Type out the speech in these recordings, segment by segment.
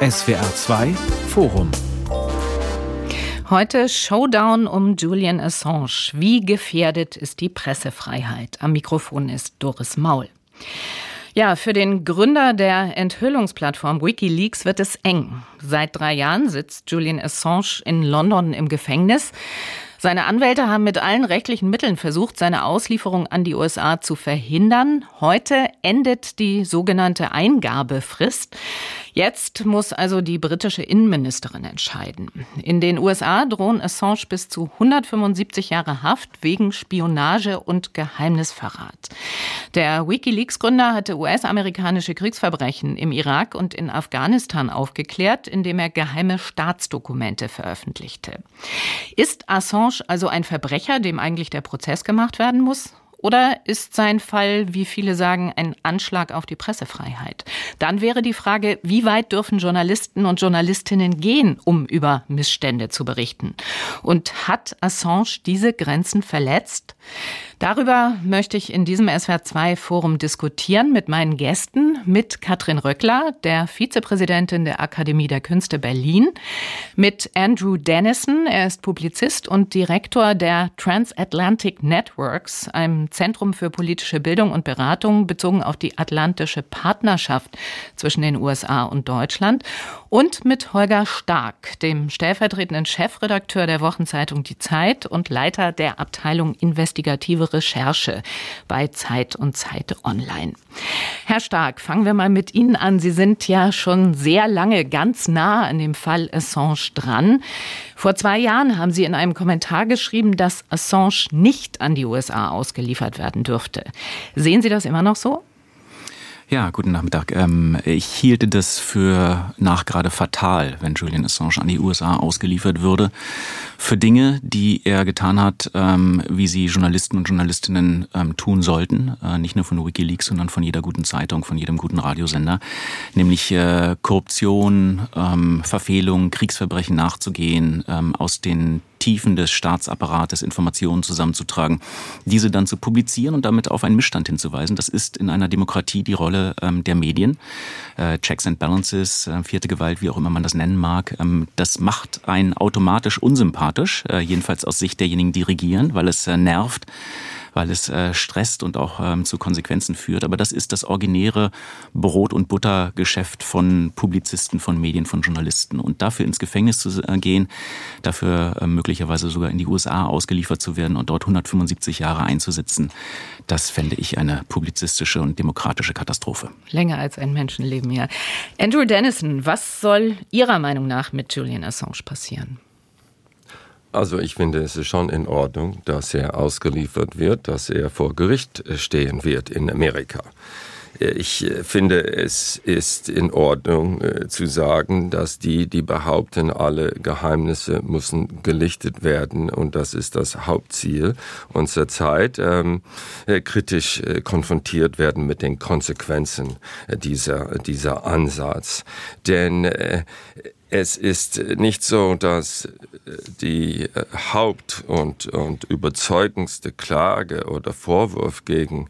SWR 2 Forum Heute Showdown um Julian Assange. Wie gefährdet ist die Pressefreiheit? Am Mikrofon ist Doris Maul. Ja, für den Gründer der Enthüllungsplattform Wikileaks wird es eng. Seit drei Jahren sitzt Julian Assange in London im Gefängnis. Seine Anwälte haben mit allen rechtlichen Mitteln versucht, seine Auslieferung an die USA zu verhindern. Heute endet die sogenannte Eingabefrist. Jetzt muss also die britische Innenministerin entscheiden. In den USA drohen Assange bis zu 175 Jahre Haft wegen Spionage und Geheimnisverrat. Der Wikileaks-Gründer hatte US-amerikanische Kriegsverbrechen im Irak und in Afghanistan aufgeklärt, indem er geheime Staatsdokumente veröffentlichte. Ist Assange also ein Verbrecher, dem eigentlich der Prozess gemacht werden muss? Oder ist sein Fall, wie viele sagen, ein Anschlag auf die Pressefreiheit? Dann wäre die Frage, wie weit dürfen Journalisten und Journalistinnen gehen, um über Missstände zu berichten? Und hat Assange diese Grenzen verletzt? Darüber möchte ich in diesem SWR2-Forum diskutieren mit meinen Gästen, mit Katrin Röckler, der Vizepräsidentin der Akademie der Künste Berlin, mit Andrew Dennison, er ist Publizist und Direktor der Transatlantic Networks, einem Zentrum für politische Bildung und Beratung bezogen auf die atlantische Partnerschaft zwischen den USA und Deutschland, und mit Holger Stark, dem stellvertretenden Chefredakteur der Wochenzeitung Die Zeit und Leiter der Abteilung Investigative Recherche bei Zeit und Zeit Online. Herr Stark, fangen wir mal mit Ihnen an. Sie sind ja schon sehr lange ganz nah an dem Fall Assange dran. Vor zwei Jahren haben Sie in einem Kommentar geschrieben, dass Assange nicht an die USA ausgeliefert werden dürfte. Sehen Sie das immer noch so? Ja, guten Nachmittag. Ähm, ich hielte das für nachgerade fatal, wenn Julian Assange an die USA ausgeliefert würde. Für Dinge, die er getan hat, ähm, wie sie Journalisten und Journalistinnen ähm, tun sollten. Äh, nicht nur von Wikileaks, sondern von jeder guten Zeitung, von jedem guten Radiosender. Nämlich äh, Korruption, Verfehlung, Kriegsverbrechen nachzugehen, aus den Tiefen des Staatsapparates Informationen zusammenzutragen, diese dann zu publizieren und damit auf einen Missstand hinzuweisen. Das ist in einer Demokratie die Rolle ähm, der Medien. Äh, Checks and Balances, äh, vierte Gewalt, wie auch immer man das nennen mag. Ähm, das macht einen automatisch unsympathisch, äh, jedenfalls aus Sicht derjenigen, die regieren, weil es äh, nervt weil es äh, stresst und auch ähm, zu Konsequenzen führt. Aber das ist das originäre Brot- und Buttergeschäft von Publizisten, von Medien, von Journalisten. Und dafür ins Gefängnis zu äh, gehen, dafür äh, möglicherweise sogar in die USA ausgeliefert zu werden und dort 175 Jahre einzusitzen, das fände ich eine publizistische und demokratische Katastrophe. Länger als ein Menschenleben, ja. Andrew Dennison, was soll Ihrer Meinung nach mit Julian Assange passieren? Also ich finde, es ist schon in Ordnung, dass er ausgeliefert wird, dass er vor Gericht stehen wird in Amerika. Ich finde, es ist in Ordnung äh, zu sagen, dass die, die behaupten, alle Geheimnisse müssen gelichtet werden und das ist das Hauptziel unserer Zeit, ähm, äh, kritisch äh, konfrontiert werden mit den Konsequenzen dieser, dieser Ansatz. Denn äh, es ist nicht so, dass äh, die äh, Haupt- und, und überzeugendste Klage oder Vorwurf gegen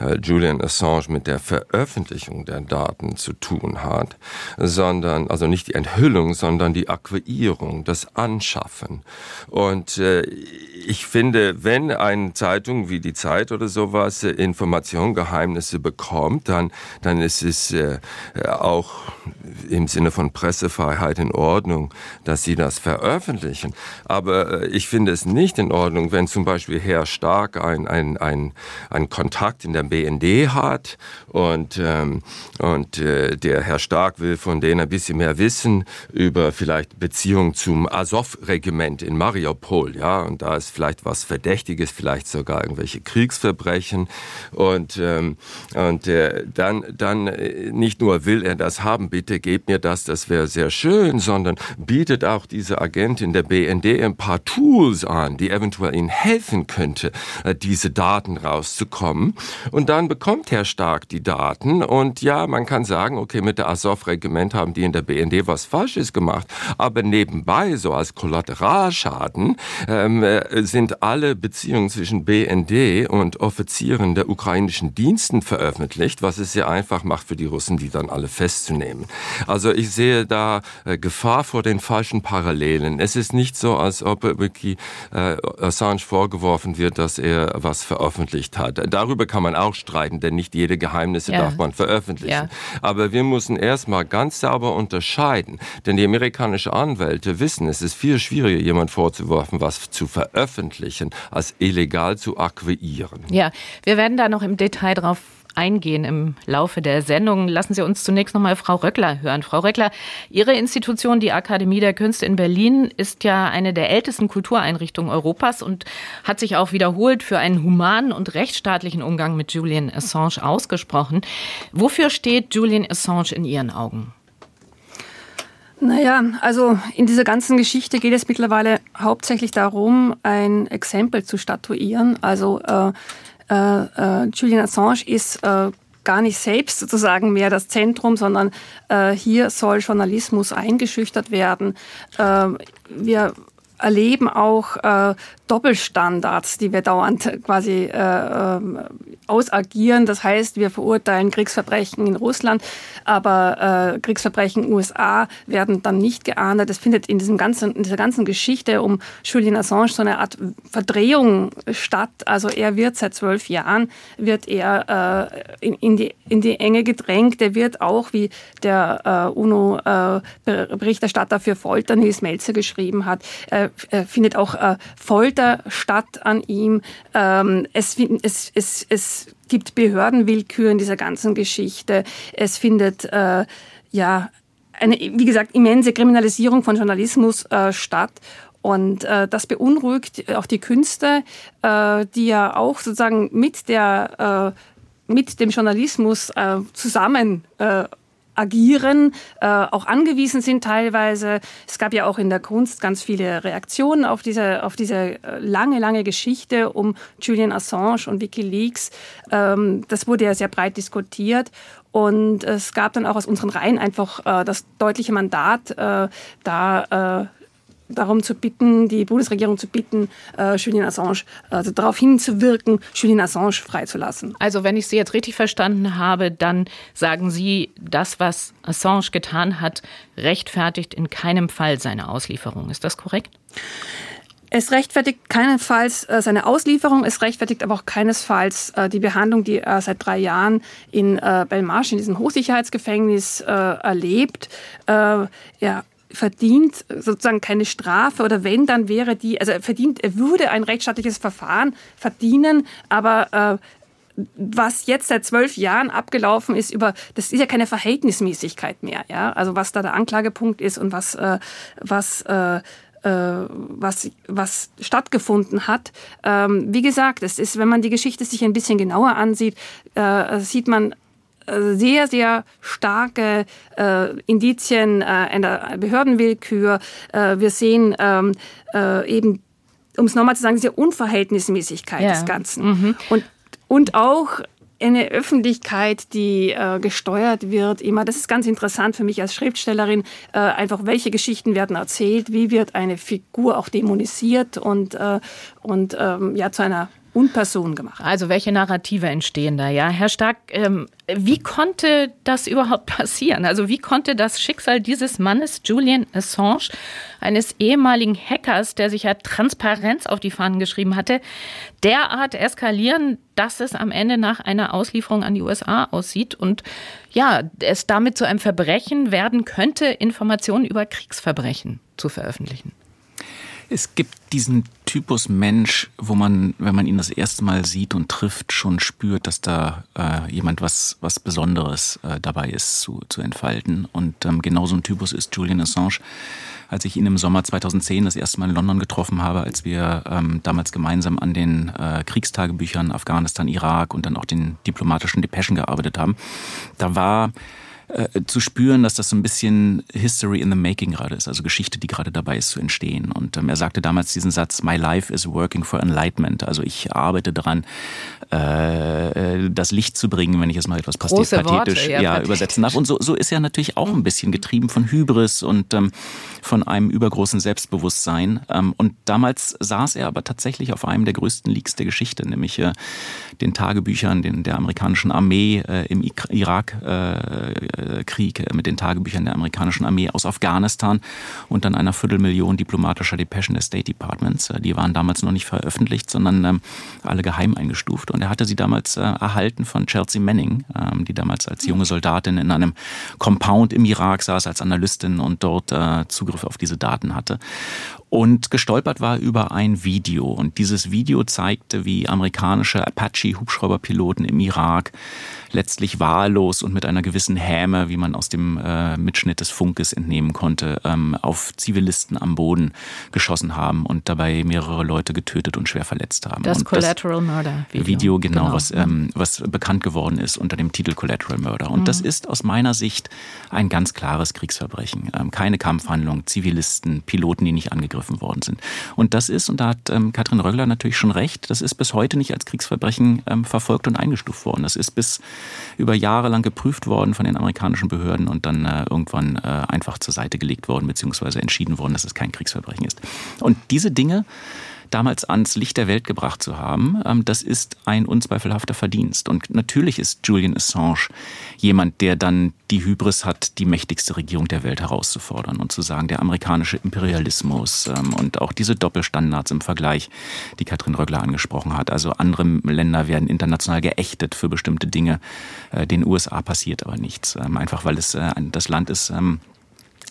äh, Julian Assange mit der Veröffentlichung der Daten zu tun hat, sondern, also nicht die Enthüllung, sondern die Akquirierung, das Anschaffen. Und ich finde, wenn eine Zeitung wie die Zeit oder sowas Informationen, Geheimnisse bekommt, dann, dann ist es auch im Sinne von Pressefreiheit in Ordnung, dass sie das veröffentlichen. Aber äh, ich finde es nicht in Ordnung, wenn zum Beispiel Herr Stark ein, ein, ein, ein Kontakt in der BND hat und, ähm, und äh, der Herr Stark will von denen ein bisschen mehr wissen über vielleicht Beziehungen zum Azov-Regiment in Mariupol. Ja, und da ist vielleicht was Verdächtiges, vielleicht sogar irgendwelche Kriegsverbrechen. Und, ähm, und äh, dann, dann äh, nicht nur will er das haben, bitte gebt mir das, das wäre sehr schön, Schulen, sondern bietet auch diese Agentin der BND ein paar Tools an, die eventuell ihnen helfen könnte, äh, diese Daten rauszukommen. Und dann bekommt Herr Stark die Daten und ja, man kann sagen, okay, mit der Azov-Regiment haben die in der BND was Falsches gemacht, aber nebenbei, so als Kollateralschaden, ähm, äh, sind alle Beziehungen zwischen BND und Offizieren der ukrainischen Diensten veröffentlicht, was es sehr einfach macht für die Russen, die dann alle festzunehmen. Also ich sehe da äh, Gefahr vor den falschen Parallelen. Es ist nicht so, als ob wirklich äh, Assange vorgeworfen wird, dass er was veröffentlicht hat. Darüber kann man auch streiten, denn nicht jede Geheimnisse ja. darf man veröffentlichen. Ja. Aber wir müssen erstmal ganz sauber unterscheiden, denn die amerikanischen Anwälte wissen, es ist viel schwieriger, jemand vorzuwerfen, was zu veröffentlichen, als illegal zu akquirieren. Ja, wir werden da noch im Detail drauf eingehen im Laufe der Sendung. Lassen Sie uns zunächst noch mal Frau Röckler hören. Frau Röckler, Ihre Institution, die Akademie der Künste in Berlin, ist ja eine der ältesten Kultureinrichtungen Europas und hat sich auch wiederholt für einen humanen und rechtsstaatlichen Umgang mit Julian Assange ausgesprochen. Wofür steht Julian Assange in Ihren Augen? Naja, also in dieser ganzen Geschichte geht es mittlerweile hauptsächlich darum, ein Exempel zu statuieren. Also äh, äh, äh, Julian Assange ist äh, gar nicht selbst sozusagen mehr das Zentrum, sondern äh, hier soll Journalismus eingeschüchtert werden. Äh, wir erleben auch äh, Doppelstandards, die wir dauernd quasi äh, ähm, ausagieren. Das heißt, wir verurteilen Kriegsverbrechen in Russland, aber äh, Kriegsverbrechen in USA werden dann nicht geahndet. Es findet in, diesem ganzen, in dieser ganzen Geschichte um Julian Assange so eine Art Verdrehung statt. Also er wird seit zwölf Jahren, wird er äh, in, in, die, in die Enge gedrängt. Er wird auch, wie der äh, UNO-Berichterstatter äh, für Folter, Nils Melzer, geschrieben hat, äh, findet auch äh, Folter statt an ihm. Ähm, es, es, es, es gibt Behördenwillkür in dieser ganzen Geschichte. Es findet äh, ja eine, wie gesagt, immense Kriminalisierung von Journalismus äh, statt. Und äh, das beunruhigt auch die Künste, äh, die ja auch sozusagen mit der äh, mit dem Journalismus äh, zusammen äh, agieren, äh, auch angewiesen sind teilweise. Es gab ja auch in der Kunst ganz viele Reaktionen auf diese, auf diese äh, lange, lange Geschichte um Julian Assange und Wikileaks. Ähm, das wurde ja sehr breit diskutiert. Und es gab dann auch aus unseren Reihen einfach äh, das deutliche Mandat, äh, da äh, darum zu bitten, die Bundesregierung zu bitten, äh, Julian Assange, also darauf hinzuwirken, Julian Assange freizulassen. Also wenn ich Sie jetzt richtig verstanden habe, dann sagen Sie, das, was Assange getan hat, rechtfertigt in keinem Fall seine Auslieferung. Ist das korrekt? Es rechtfertigt keinesfalls äh, seine Auslieferung, es rechtfertigt aber auch keinesfalls äh, die Behandlung, die er seit drei Jahren in äh, Belmarsh, in diesem Hochsicherheitsgefängnis, erlebt. Er verdient sozusagen keine Strafe oder wenn, dann wäre die, also er verdient, er würde ein rechtsstaatliches Verfahren verdienen, aber äh, was jetzt seit zwölf Jahren abgelaufen ist, über das ist ja keine Verhältnismäßigkeit mehr, ja. Also was da der Anklagepunkt ist und was äh, was äh, äh was, was stattgefunden hat. Ähm, wie gesagt, es ist, wenn man die Geschichte sich ein bisschen genauer ansieht, äh, sieht man sehr, sehr starke äh, Indizien äh, einer Behördenwillkür. Äh, wir sehen ähm, äh, eben, um es nochmal zu sagen, diese Unverhältnismäßigkeit ja. des Ganzen. Mhm. Und, und auch eine Öffentlichkeit, die äh, gesteuert wird, immer. Das ist ganz interessant für mich als Schriftstellerin. Äh, einfach, welche Geschichten werden erzählt, wie wird eine Figur auch dämonisiert und, äh, und ähm, ja, zu einer Unperson gemacht. Also welche Narrative entstehen da, ja? Herr Stark, ähm, wie konnte das überhaupt passieren? Also wie konnte das Schicksal dieses Mannes, Julian Assange, eines ehemaligen Hackers, der sich ja Transparenz auf die Fahnen geschrieben hatte, derart eskalieren, dass es am Ende nach einer Auslieferung an die USA aussieht und ja, es damit zu einem Verbrechen werden könnte, Informationen über Kriegsverbrechen zu veröffentlichen? Es gibt diesen Typus Mensch, wo man, wenn man ihn das erste Mal sieht und trifft, schon spürt, dass da äh, jemand was, was Besonderes äh, dabei ist zu, zu entfalten. Und ähm, genau so ein Typus ist Julian Assange. Als ich ihn im Sommer 2010 das erste Mal in London getroffen habe, als wir ähm, damals gemeinsam an den äh, Kriegstagebüchern Afghanistan, Irak und dann auch den diplomatischen Depeschen gearbeitet haben, da war äh, zu spüren, dass das so ein bisschen History in the Making gerade ist, also Geschichte, die gerade dabei ist zu entstehen. Und ähm, er sagte damals diesen Satz, My life is working for enlightenment. Also ich arbeite daran, äh, das Licht zu bringen, wenn ich es mal etwas Große pathetisch Worte, ja, ja, übersetzen darf. Und so, so ist er natürlich auch ein bisschen getrieben von Hybris und ähm, von einem übergroßen Selbstbewusstsein. Ähm, und damals saß er aber tatsächlich auf einem der größten Leaks der Geschichte, nämlich äh, den Tagebüchern den, der amerikanischen Armee äh, im Irakkrieg, äh, Krieg, äh, mit den Tagebüchern der amerikanischen Armee aus Afghanistan und dann einer Viertelmillion diplomatischer Depeschen des State Departments. Äh, Die waren damals noch nicht veröffentlicht, sondern ähm, alle geheim eingestuft. Und er hatte sie damals äh, erhalten von Chelsea Manning, ähm, die damals als junge Soldatin in einem Compound im Irak saß als Analystin und dort Zugriff auf diese Daten hatte. Und gestolpert war über ein Video. Und dieses Video zeigte, wie amerikanische Apache-Hubschrauberpiloten im Irak letztlich wahllos und mit einer gewissen Häme, wie man aus dem äh, Mitschnitt des Funkes entnehmen konnte, ähm, auf Zivilisten am Boden geschossen haben und dabei mehrere Leute getötet und schwer verletzt haben. Das und Collateral Murder Video. Video, genau, Was, ähm, was bekannt geworden ist unter dem Titel Collateral Murder. Und das ist aus meiner Sicht ein ganz klares Kriegsverbrechen. Ähm, keine Kampfhandlung, Zivilisten, Piloten, die nicht angegriffen worden sind. Und das ist, und da hat ähm, Katrin Röggler natürlich schon recht, das ist bis heute nicht als Kriegsverbrechen ähm, verfolgt und eingestuft worden. Das ist bis über Jahre lang geprüft worden von den amerikanischen Behörden und dann äh, irgendwann äh, einfach zur Seite gelegt worden, beziehungsweise entschieden worden, dass es kein Kriegsverbrechen ist. Und diese Dinge damals ans Licht der Welt gebracht zu haben, ähm, das ist ein unzweifelhafter Verdienst. Und natürlich ist Julian Assange jemand, der dann die Hybris hat, die mächtigste Regierung der Welt herauszufordern und zu sagen, der amerikanische Imperialismus ähm, und auch diese Doppelstandards im Vergleich, die Katrin Röggler angesprochen hat. Also andere Länder werden international geächtet für bestimmte Dinge. Äh, Den USA passiert aber nichts, ähm, einfach weil es äh, das Land ist,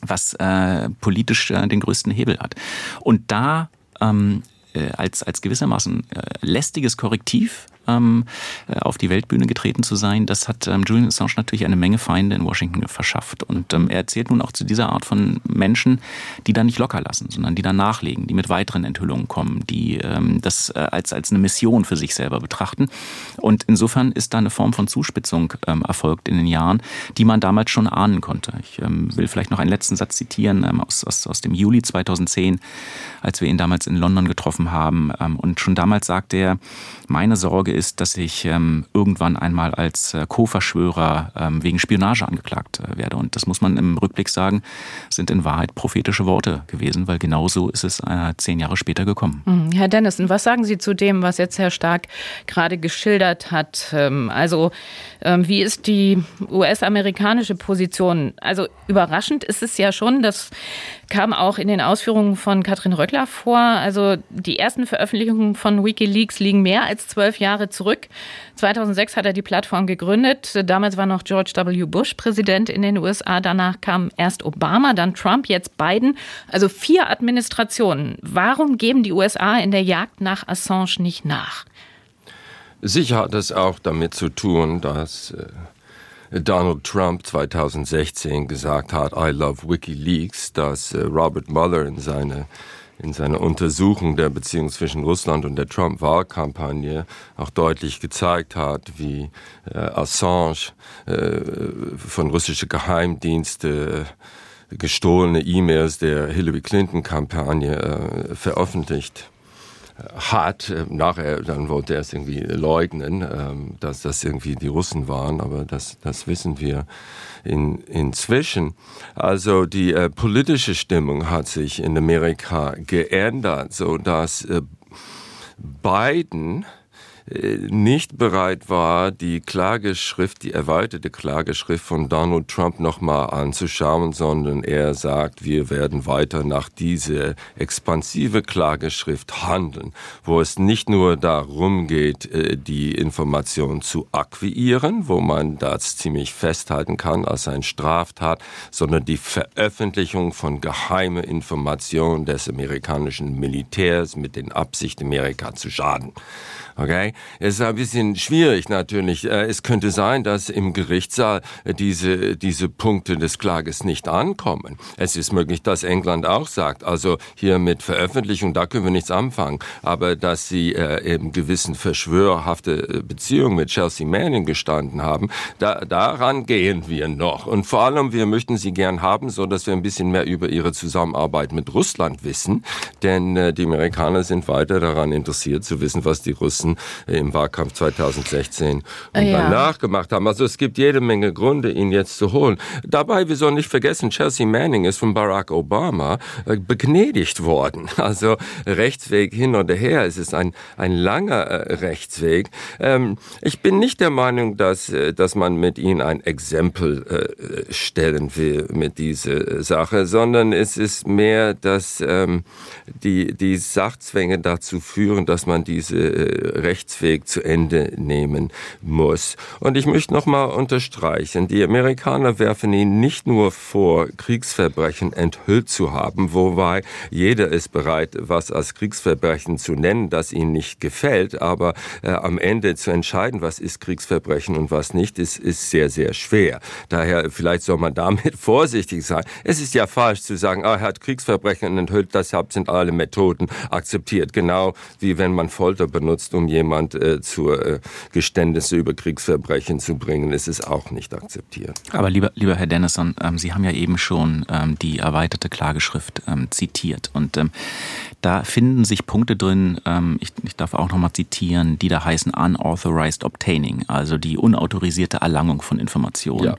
was äh, politisch den größten Hebel hat. Und da ähm, äh, als, als gewissermaßen äh, lästiges Korrektiv ähm, äh, auf die Weltbühne getreten zu sein, das hat ähm, Julian Assange natürlich eine Menge Feinde in Washington verschafft. Und ähm, er erzählt nun auch zu dieser Art von Menschen, die da nicht locker lassen, sondern die da nachlegen, die mit weiteren Enthüllungen kommen, die ähm, das äh, als, als eine Mission für sich selber betrachten. Und insofern ist da eine Form von Zuspitzung ähm, erfolgt in den Jahren, die man damals schon ahnen konnte. Ich ähm, will vielleicht noch einen letzten Satz zitieren aus, aus, aus dem Juli 2010, als wir ihn damals in London getroffen haben. Und schon damals sagte er, meine Sorge ist, dass ich ähm, irgendwann einmal als äh, Co-Verschwörer ähm, wegen Spionage angeklagt äh, werde. Und das muss man im Rückblick sagen, sind in Wahrheit prophetische Worte gewesen, weil genauso ist es äh, zehn Jahre später gekommen. Hm, Herr Dennison, was sagen Sie zu dem, was jetzt Herr Stark gerade geschildert hat? Ähm, Also, ähm, wie ist die US-amerikanische Position? Also, überraschend ist es ja schon, das kam auch in den Ausführungen von Katrin Röckler vor. Also, die ersten Veröffentlichungen von Wikileaks liegen mehr als zwölf Jahre zurück. 2006 hat er die Plattform gegründet. Damals war noch George W. Bush Präsident in den USA. Danach kam erst Obama, dann Trump, jetzt Biden. Also vier Administrationen. Warum geben die USA in der Jagd nach Assange nicht nach? Sicher hat es auch damit zu tun, dass äh, Donald Trump 2016 gesagt hat, I love WikiLeaks, dass äh, Robert Mueller in seine in seiner Untersuchung der Beziehung zwischen Russland und der Trump-Wahlkampagne auch deutlich gezeigt hat, wie äh, Assange äh, von russischen Geheimdiensten äh, gestohlene E-Mails der Hillary Clinton-Kampagne äh, veröffentlicht hat. Äh, Nachher dann wollte er es irgendwie leugnen, ähm, dass das irgendwie die Russen waren, aber das, das wissen wir in, inzwischen. Also die äh, politische Stimmung hat sich in Amerika geändert, so dass äh, Biden nicht bereit war, die Klageschrift, die erweiterte Klageschrift von Donald Trump nochmal anzuschauen, sondern er sagt, wir werden weiter nach dieser expansive Klageschrift handeln, wo es nicht nur darum geht, äh, die Information zu akquirieren, wo man das ziemlich festhalten kann als ein Straftat, sondern die Veröffentlichung von geheimen Informationen des amerikanischen Militärs mit den Absicht, Amerika zu schaden. Okay? Es ist ein bisschen schwierig natürlich. Äh, es könnte sein, dass im Gerichtssaal diese, diese Punkte des Klages nicht ankommen. Es ist möglich, dass England auch sagt, also hier mit Veröffentlichung, da können wir nichts anfangen. Aber dass sie äh, eben gewissen verschwörhafte Beziehungen mit Chelsea Manning gestanden haben, da, daran gehen wir noch. Und vor allem, wir möchten sie gern haben, so dass wir ein bisschen mehr über ihre Zusammenarbeit mit Russland wissen. Denn äh, die Amerikaner sind weiter daran interessiert zu wissen, was die Russen im Wahlkampf 2016 und ja. danach gemacht haben. Also es gibt jede Menge Gründe, ihn jetzt zu holen. Dabei, wir sollen nicht vergessen, Chelsea Manning ist von Barack Obama äh, begnädigt worden. Also Rechtsweg hin oder her. Es ist ein, ein langer äh, Rechtsweg. Ähm, ich bin nicht der Meinung, dass, äh, dass man mit ihnen ein Exempel äh, stellen will mit dieser Sache, sondern es ist mehr, dass ähm, die, die Sachzwänge dazu führen, dass man diese äh, Rechtsweg zu Ende nehmen muss. Und ich möchte nochmal unterstreichen, die Amerikaner werfen ihn nicht nur vor, Kriegsverbrechen enthüllt zu haben, wobei jeder ist bereit, was als Kriegsverbrechen zu nennen, das ihnen nicht gefällt, aber äh, am Ende zu entscheiden, was ist Kriegsverbrechen und was nicht, ist, ist sehr, sehr schwer. Daher vielleicht soll man damit vorsichtig sein. Es ist ja falsch zu sagen, ah, er hat Kriegsverbrechen enthüllt, deshalb sind alle Methoden akzeptiert. Genau wie wenn man Folter benutzt, um jemand äh, zur äh, Geständnisse über Kriegsverbrechen zu bringen, ist es auch nicht akzeptiert. Aber lieber, lieber Herr Dennison, ähm, Sie haben ja eben schon ähm, die erweiterte Klageschrift ähm, zitiert und ähm, da finden sich Punkte drin, ähm, ich, ich darf auch nochmal zitieren, die da heißen unauthorized obtaining, also die unautorisierte Erlangung von Informationen. Ja.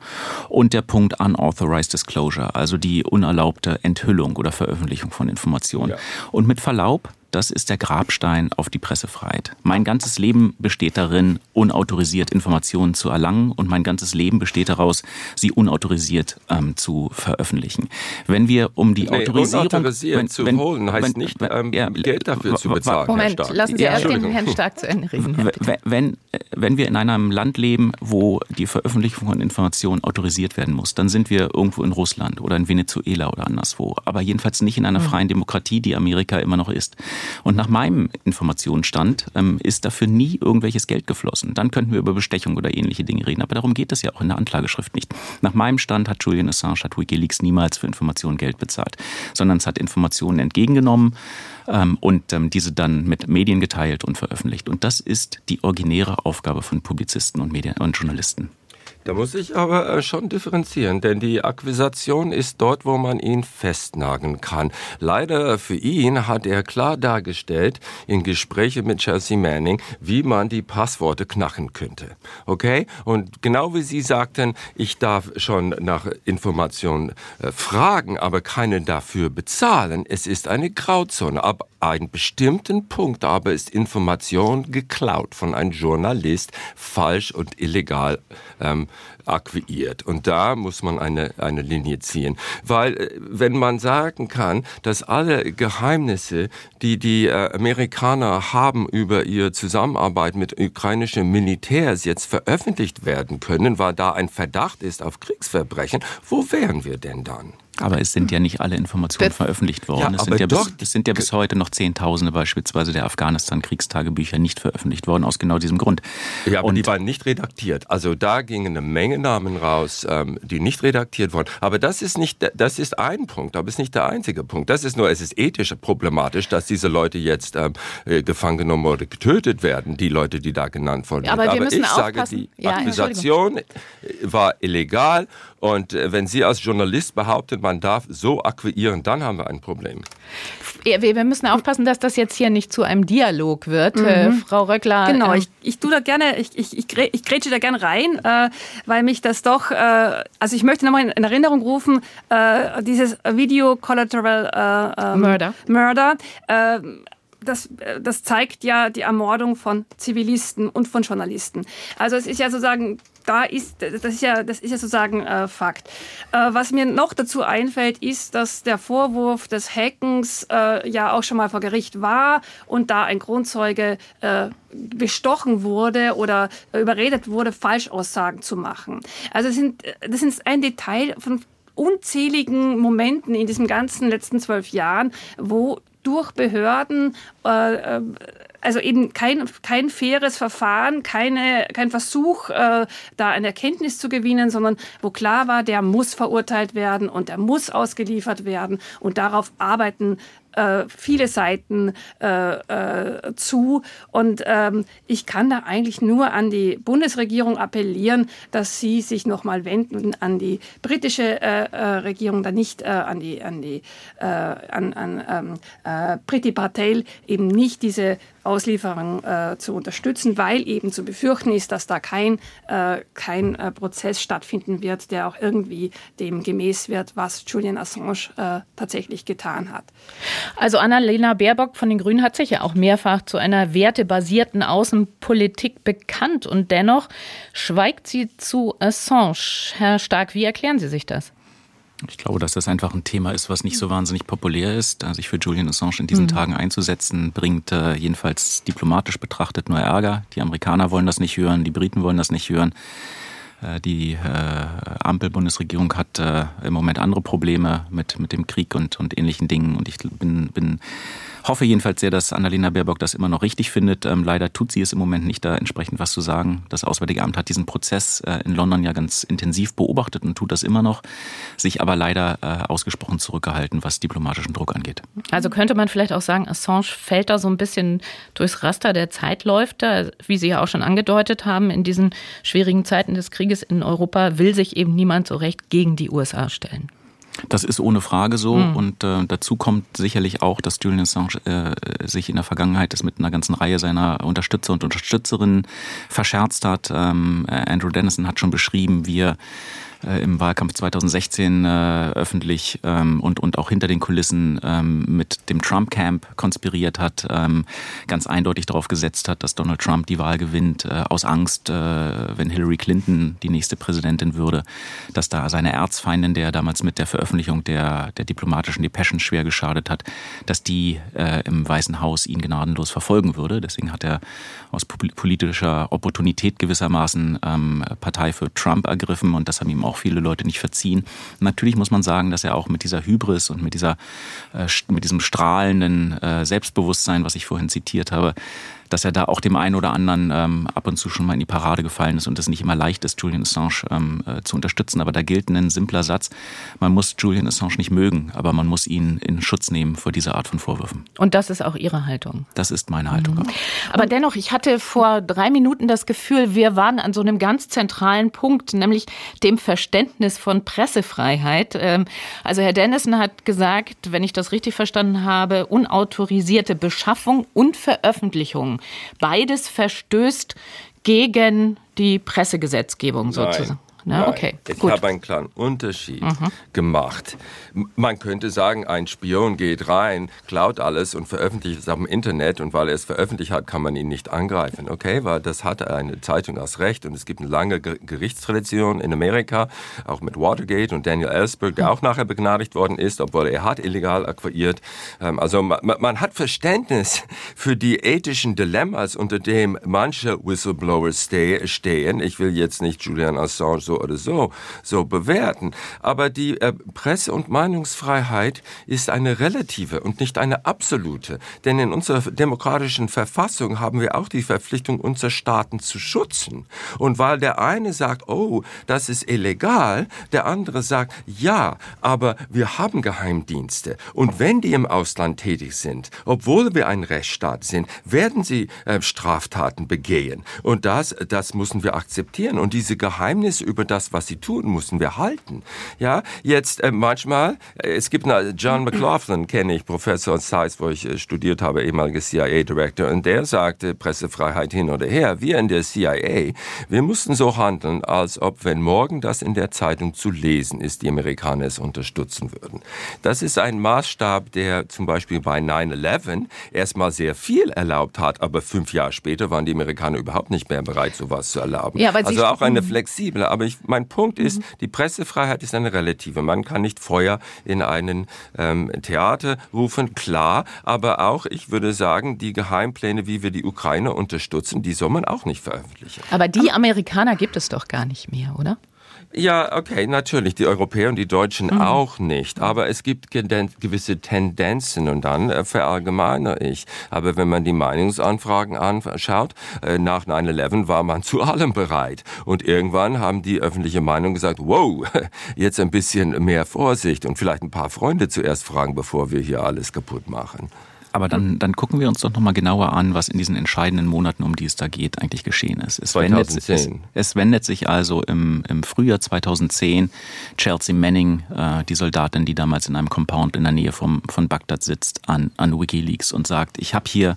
Und der Punkt unauthorized disclosure, also die unerlaubte Enthüllung oder Veröffentlichung von Informationen. Ja. Und mit Verlaub, das ist der Grabstein auf die Pressefreiheit. Mein ganzes Leben besteht darin, unautorisiert Informationen zu erlangen und mein ganzes Leben besteht daraus, sie unautorisiert ähm, zu veröffentlichen. Wenn wir um die nee, Autorisierung unautorisiert wenn, zu wenn, holen, heißt wenn, nicht ähm, ja, Geld dafür zu bezahlen. Moment, lassen Sie ja, erst den Herrn Stark zu Ende reden. Wenn, wenn wir in einem Land leben, wo die Veröffentlichung von Informationen autorisiert werden muss, dann sind wir irgendwo in Russland oder in Venezuela oder anderswo. Aber jedenfalls nicht in einer hm. freien Demokratie, die Amerika immer noch ist. Und nach meinem Informationsstand ähm, ist dafür nie irgendwelches Geld geflossen. Dann könnten wir über Bestechung oder ähnliche Dinge reden. Aber darum geht es ja auch in der Anklageschrift nicht. Nach meinem Stand hat Julian Assange, hat Wikileaks niemals für Informationen Geld bezahlt, sondern es hat Informationen entgegengenommen ähm, und ähm, diese dann mit Medien geteilt und veröffentlicht. Und das ist die originäre Aufgabe von Publizisten und, Medien und Journalisten. Da muss ich aber äh, schon differenzieren, denn die Akquisition ist dort, wo man ihn festnageln kann. Leider für ihn hat er klar dargestellt in Gesprächen mit Chelsea Manning, wie man die Passworte knacken könnte. Okay? Und genau wie Sie sagten, ich darf schon nach Informationen äh, fragen, aber keine dafür bezahlen. Es ist eine Grauzone. Ab einem bestimmten Punkt aber ist Information geklaut von einem Journalist falsch und illegal ähm, akquiriert. Und da muss man eine, eine Linie ziehen. Weil äh, wenn man sagen kann, dass alle Geheimnisse, die die äh, Amerikaner haben über ihre Zusammenarbeit mit ukrainischen Militärs jetzt veröffentlicht werden können, weil da ein Verdacht ist auf Kriegsverbrechen, wo wären wir denn dann? Aber es sind ja nicht alle Informationen das, veröffentlicht worden. Ja, es, sind ja bis, es sind ja bis heute noch Zehntausende beispielsweise der Afghanistan-Kriegstagebücher nicht veröffentlicht worden, aus genau diesem Grund. Ja, aber Und die waren nicht redaktiert. Also da gingen eine Menge Namen raus, ähm, die nicht redaktiert wurden. Aber das ist nicht, das ist ein Punkt, aber es ist nicht der einzige Punkt. Das ist nur, es ist ethisch problematisch, dass diese Leute jetzt ähm, äh, gefangen genommen oder getötet werden, die Leute, die da genannt wurden. Aber, aber ich sage, die ja, Akquisition war illegal und äh, wenn Sie als Journalist behaupten, man darf so akquirieren, dann haben wir ein Problem. Wir müssen aufpassen, dass das jetzt hier nicht zu einem Dialog wird. Mhm. Äh, Frau Röckler. Genau, äh, ich, ich tue da gerne, ich, ich, ich, ich grätsche da gerne rein, äh, weil mich das doch, äh, also ich möchte nochmal in, in Erinnerung rufen, äh, dieses Video Collateral ähm, Murder. Murder das, das zeigt ja die Ermordung von Zivilisten und von Journalisten. Also es ist ja sozusagen da ist, das ist ja, das ist ja sozusagen äh, Fakt. Äh, was mir noch dazu einfällt, ist, dass der Vorwurf des Hackens äh, ja auch schon mal vor Gericht war und da ein Grundzeuge äh, bestochen wurde oder überredet wurde, Falschaussagen zu machen. Also das, sind, das ist ein Detail von unzähligen Momenten in diesen ganzen letzten zwölf Jahren, wo durch Behörden äh, äh also eben kein, kein faires Verfahren, keine, kein Versuch, äh, da eine Erkenntnis zu gewinnen, sondern wo klar war, der muss verurteilt werden und der muss ausgeliefert werden. Und darauf arbeiten äh, viele Seiten äh, äh, zu. Und ähm, ich kann da eigentlich nur an die Bundesregierung appellieren, dass sie sich nochmal wenden an die britische äh, äh, Regierung, da nicht äh, an die, an die an, an ähm, Priti Patel eben nicht diese Auslieferung äh, zu unterstützen, weil eben zu befürchten ist, dass da kein, äh, kein äh, Prozess stattfinden wird, der auch irgendwie dem gemäß wird, was Julian Assange äh, tatsächlich getan hat. Also Annalena Baerbock von den Grünen hat sich ja auch mehrfach zu einer wertebasierten Außenpolitik bekannt und dennoch schweigt sie zu Assange. Herr Stark, wie erklären Sie sich das? Ich glaube, dass das einfach ein Thema ist, was nicht so wahnsinnig populär ist. Sich für Julian Assange in diesen mhm. Tagen einzusetzen, bringt äh, jedenfalls diplomatisch betrachtet nur Ärger. Die Amerikaner wollen das nicht hören, die Briten wollen das nicht hören. Äh, die äh, Ampel-Bundesregierung hat äh, im Moment andere Probleme mit, mit dem Krieg und, und ähnlichen Dingen. Und ich bin, bin hoffe jedenfalls sehr, dass Annalena Baerbock das immer noch richtig findet. Ähm, leider tut sie es im Moment nicht, da entsprechend was zu sagen. Das Auswärtige Amt hat diesen Prozess äh, in London ja ganz intensiv beobachtet und tut das immer noch, sich aber leider äh, ausgesprochen zurückgehalten, was diplomatischen Druck angeht. Also könnte man vielleicht auch sagen, Assange fällt da so ein bisschen durchs Raster der Zeitläufer, wie Sie ja auch schon angedeutet haben, in diesen schwierigen Zeiten des Krieges in Europa will sich eben niemand so recht gegen die USA stellen. Das ist ohne Frage so. Mhm. Und äh, dazu kommt sicherlich auch, dass Julian Assange äh, sich in der Vergangenheit das mit einer ganzen Reihe seiner Unterstützer und Unterstützerinnen verscherzt hat. Ähm, Andrew Dennison hat schon beschrieben, wie er äh, im Wahlkampf 2016 äh, öffentlich ähm, und, und auch hinter den Kulissen ähm, mit dem Trump-Camp konspiriert hat, ähm, ganz eindeutig darauf gesetzt hat, dass Donald Trump die Wahl gewinnt, äh, aus Angst, äh, wenn Hillary Clinton die nächste Präsidentin würde, dass da seine Erzfeindin, der damals mit der Veröffentlichung der, der diplomatischen Depeschen schwer geschadet hat, dass die äh, im Weißen Haus ihn gnadenlos verfolgen würde. Deswegen hat er aus politischer Opportunität gewissermaßen ähm, Partei für Trump ergriffen und das haben ihm auch viele Leute nicht verziehen. Natürlich muss man sagen, dass er auch mit dieser Hybris und mit dieser äh, mit diesem strahlenden äh, Selbstbewusstsein, was ich vorhin zitiert habe, dass er da auch dem einen oder anderen ähm, ab und zu schon mal in die Parade gefallen ist und es nicht immer leicht ist, Julian Assange ähm, äh, zu unterstützen. Aber da gilt ein simpler Satz. Man muss Julian Assange nicht mögen, aber man muss ihn in Schutz nehmen vor dieser Art von Vorwürfen. Und das ist auch Ihre Haltung? Das ist meine Haltung mhm. Aber dennoch, ich hatte vor drei Minuten das Gefühl, wir waren an so einem ganz zentralen Punkt, nämlich dem Verständnis von Pressefreiheit. Ähm, also Herr Dennison hat gesagt, wenn ich das richtig verstanden habe, unautorisierte Beschaffung und Veröffentlichung Beides verstößt gegen die Pressegesetzgebung sozusagen. Ne? Okay, ich gut. habe einen klaren Unterschied mhm. gemacht. Man könnte sagen, ein Spion geht rein, klaut alles und veröffentlicht es auf dem Internet und weil er es veröffentlicht hat, kann man ihn nicht angreifen. Okay, weil das hat eine Zeitung als Recht und es gibt eine lange Gerichtstradition in Amerika, auch mit Watergate und Daniel Ellsberg, der mhm. auch nachher begnadigt worden ist, obwohl er hat illegal akquiriert. Ähm, also man, man hat Verständnis für die ethischen Dilemmas, unter dem manche Whistleblowers stehen. Ich will jetzt nicht Julian Assange so oder so, so bewerten. Aber die äh, Presse- und Meinungsfreiheit ist eine relative und nicht eine absolute. Denn in unserer demokratischen Verfassung haben wir auch die Verpflichtung, unsere Staaten zu schützen. Und weil der eine sagt, oh, das ist illegal, der andere sagt, ja, aber wir haben Geheimdienste. Und wenn die im Ausland tätig sind, obwohl wir ein Rechtsstaat sind, werden sie äh, Straftaten begehen. Und das, das müssen wir akzeptieren. Und diese Geheimnisse über über das, was sie tun, müssen wir halten. Ja, jetzt äh, manchmal, äh, es gibt eine, John McLaughlin, kenne ich, Professor in Science, wo ich äh, studiert habe, ehemaliger CIA-Director, und der sagte, Pressefreiheit hin oder her, wir in der CIA, wir mussten so handeln, als ob, wenn morgen das in der Zeitung zu lesen ist, die Amerikaner es unterstützen würden. Das ist ein Maßstab, der zum Beispiel bei 9-11 erstmal sehr viel erlaubt hat, aber fünf Jahre später waren die Amerikaner überhaupt nicht mehr bereit, sowas zu erlauben. Ja, also auch eine flexible, aber ich, mein Punkt ist, mhm. die Pressefreiheit ist eine relative. Man kann nicht Feuer in einen ähm, Theater rufen, klar, aber auch, ich würde sagen, die Geheimpläne, wie wir die Ukraine unterstützen, die soll man auch nicht veröffentlichen. Aber die Amerikaner gibt es doch gar nicht mehr, oder? Ja, okay, natürlich. Die Europäer und die Deutschen mhm. auch nicht. Aber es gibt gewisse Tendenzen und dann äh, verallgemeine ich. Aber wenn man die Meinungsanfragen anschaut, äh, nach 9-11 war man zu allem bereit. Und irgendwann haben die öffentliche Meinung gesagt, wow, jetzt ein bisschen mehr Vorsicht und vielleicht ein paar Freunde zuerst fragen, bevor wir hier alles kaputt machen. Aber dann, dann gucken wir uns doch nochmal genauer an, was in diesen entscheidenden Monaten, um die es da geht, eigentlich geschehen ist. Es, 2010. Wendet, es, es wendet sich also im, im Frühjahr 2010 Chelsea Manning, äh, die Soldatin, die damals in einem Compound in der Nähe vom, von Bagdad sitzt, an, an Wikileaks und sagt, ich habe hier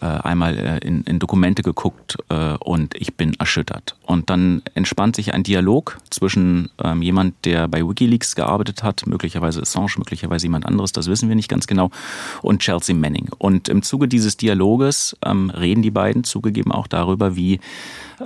äh, einmal äh, in, in Dokumente geguckt äh, und ich bin erschüttert. Und dann entspannt sich ein Dialog zwischen ähm, jemand, der bei WikiLeaks gearbeitet hat, möglicherweise Assange, möglicherweise jemand anderes, das wissen wir nicht ganz genau, und Chelsea Manning. Und im Zuge dieses Dialoges ähm, reden die beiden zugegeben auch darüber, wie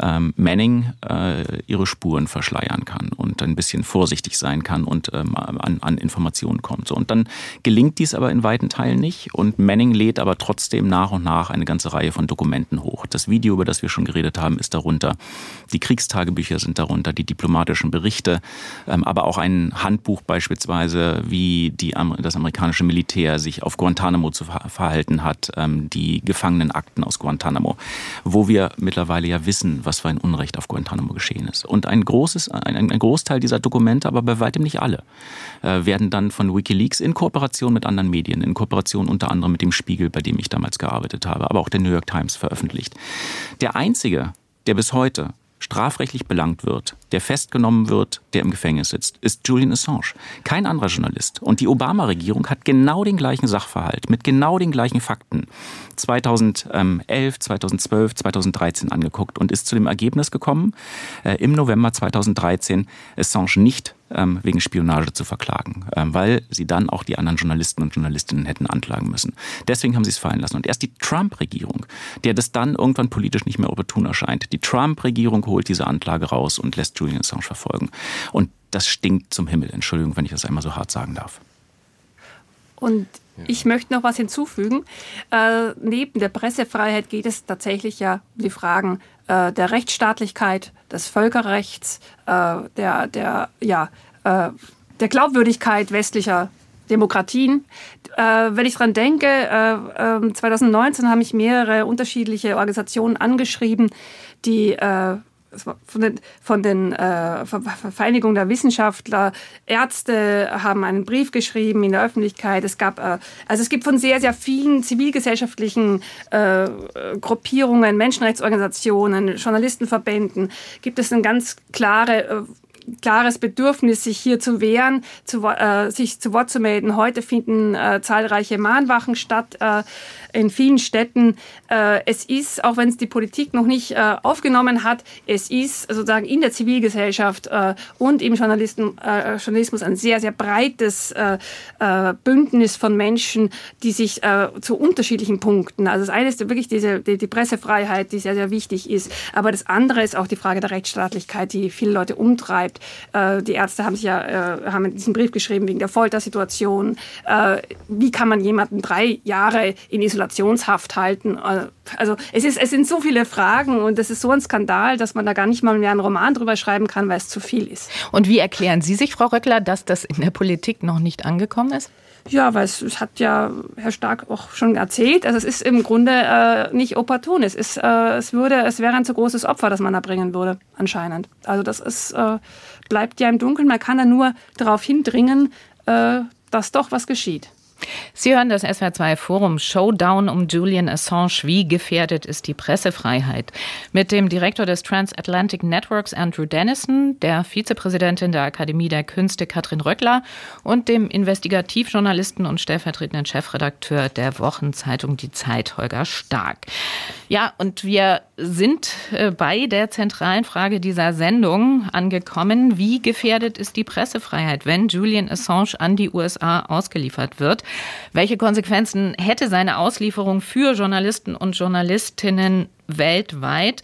ähm, Manning äh, ihre Spuren verschleiern kann und ein bisschen vorsichtig sein kann und ähm, an, an Informationen kommt. So, und dann gelingt dies aber in weiten Teilen nicht und Manning lädt aber trotzdem nach und nach eine ganze Reihe von Dokumenten hoch. Das Video, über das wir schon geredet haben, ist darunter. Die Kriegstagebücher sind darunter, die diplomatischen Berichte, ähm, aber auch ein Handbuch beispielsweise, wie die, das amerikanische Militär sich auf Guantanamo zu verhalten hat, ähm, die Gefangenenakten aus Guantanamo, wo wir mittlerweile ja wissen, was für ein Unrecht auf Guantanamo geschehen ist. Und ein großes, ein, ein Großteil dieser Dokumente, aber bei weitem nicht alle, äh, werden dann von WikiLeaks in Kooperation mit anderen Medien, in Kooperation unter anderem mit dem Spiegel, bei dem ich damals gearbeitet habe, aber auch der New York Times veröffentlicht. Der einzige, der bis heute strafrechtlich belangt wird, der festgenommen wird, der im Gefängnis sitzt, ist Julian Assange. Kein anderer Journalist. Und die Obama-Regierung hat genau den gleichen Sachverhalt, mit genau den gleichen Fakten 2011, 2012, 2013 angeguckt und ist zu dem Ergebnis gekommen, äh, im November 2013 Assange nicht ähm, wegen Spionage zu verklagen, ähm, weil sie dann auch die anderen Journalisten und Journalistinnen hätten anklagen müssen. Deswegen haben sie es fallen lassen. Und erst die Trump-Regierung, der das dann irgendwann politisch nicht mehr opportun erscheint, die Trump-Regierung holt diese Anklage raus und lässt Julian Assange verfolgen. Und das stinkt zum Himmel. Entschuldigung, wenn ich das einmal so hart sagen darf. Und ich möchte noch was hinzufügen. Äh, neben der Pressefreiheit geht es tatsächlich ja um die Fragen äh, der Rechtsstaatlichkeit, des Völkerrechts, äh, der, der, ja, äh, der Glaubwürdigkeit westlicher Demokratien. Äh, wenn ich dran denke, 2019 äh, haben mich mehrere unterschiedliche Organisationen angeschrieben, die von den, von den äh, Vereinigungen der Wissenschaftler, Ärzte haben einen Brief geschrieben in der Öffentlichkeit. Es gab, äh, also es gibt von sehr, sehr vielen zivilgesellschaftlichen äh, Gruppierungen, Menschenrechtsorganisationen, Journalistenverbänden, gibt es eine ganz klare äh, klares Bedürfnis, sich hier zu wehren, zu, äh, sich zu Wort zu melden. Heute finden äh, zahlreiche Mahnwachen statt äh, in vielen Städten. Äh, es ist, auch wenn es die Politik noch nicht äh, aufgenommen hat, es ist sozusagen in der Zivilgesellschaft äh, und im Journalismus ein sehr, sehr breites Bündnis von Menschen, die sich zu unterschiedlichen Punkten, also das eine ist wirklich diese, die, die Pressefreiheit, die sehr, sehr wichtig ist, aber das andere ist auch die Frage der Rechtsstaatlichkeit, die viele Leute umtreibt bleibt. Äh, die Ärzte haben sich ja äh, haben diesen Brief geschrieben wegen der Foltersituation. Äh, wie kann man jemanden drei Jahre in Isolationshaft halten? Also es, ist, es sind so viele Fragen und es ist so ein Skandal, dass man da gar nicht mal mehr einen Roman drüber schreiben kann, weil es zu viel ist. Und wie erklären Sie sich, Frau Röckler, dass das in der Politik noch nicht angekommen ist? Ja, weil es, es, hat ja Herr Stark auch schon erzählt. Also es ist im Grunde äh, nicht opportun. Es ist, äh, es würde, es wäre ein zu großes Opfer, das man da bringen würde, anscheinend. Also das ist, äh, bleibt ja im Dunkeln. Man kann da nur darauf hindringen, äh, dass doch was geschieht. Sie hören das SWR2 Forum Showdown um Julian Assange. Wie gefährdet ist die Pressefreiheit? Mit dem Direktor des Transatlantic Networks Andrew Dennison, der Vizepräsidentin der Akademie der Künste Katrin Röckler und dem Investigativjournalisten und stellvertretenden Chefredakteur der Wochenzeitung Die Zeit Holger Stark. Ja, und wir sind äh, bei der zentralen Frage dieser Sendung angekommen. Wie gefährdet ist die Pressefreiheit, wenn Julian Assange an die USA ausgeliefert wird? Welche Konsequenzen hätte seine Auslieferung für Journalisten und Journalistinnen weltweit?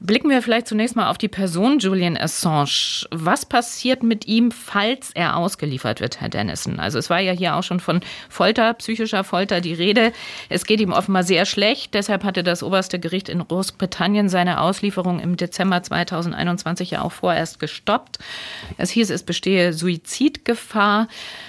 Blicken wir vielleicht zunächst mal auf die Person Julian Assange. Was passiert mit ihm, falls er ausgeliefert wird, Herr Dennison? Also es war ja hier auch schon von Folter, psychischer Folter die Rede. Es geht ihm offenbar sehr schlecht. Deshalb hatte das oberste Gericht in Großbritannien seine Auslieferung im Dezember 2021 ja auch vorerst gestoppt. Es hieß, es bestehe Suizidgefahr.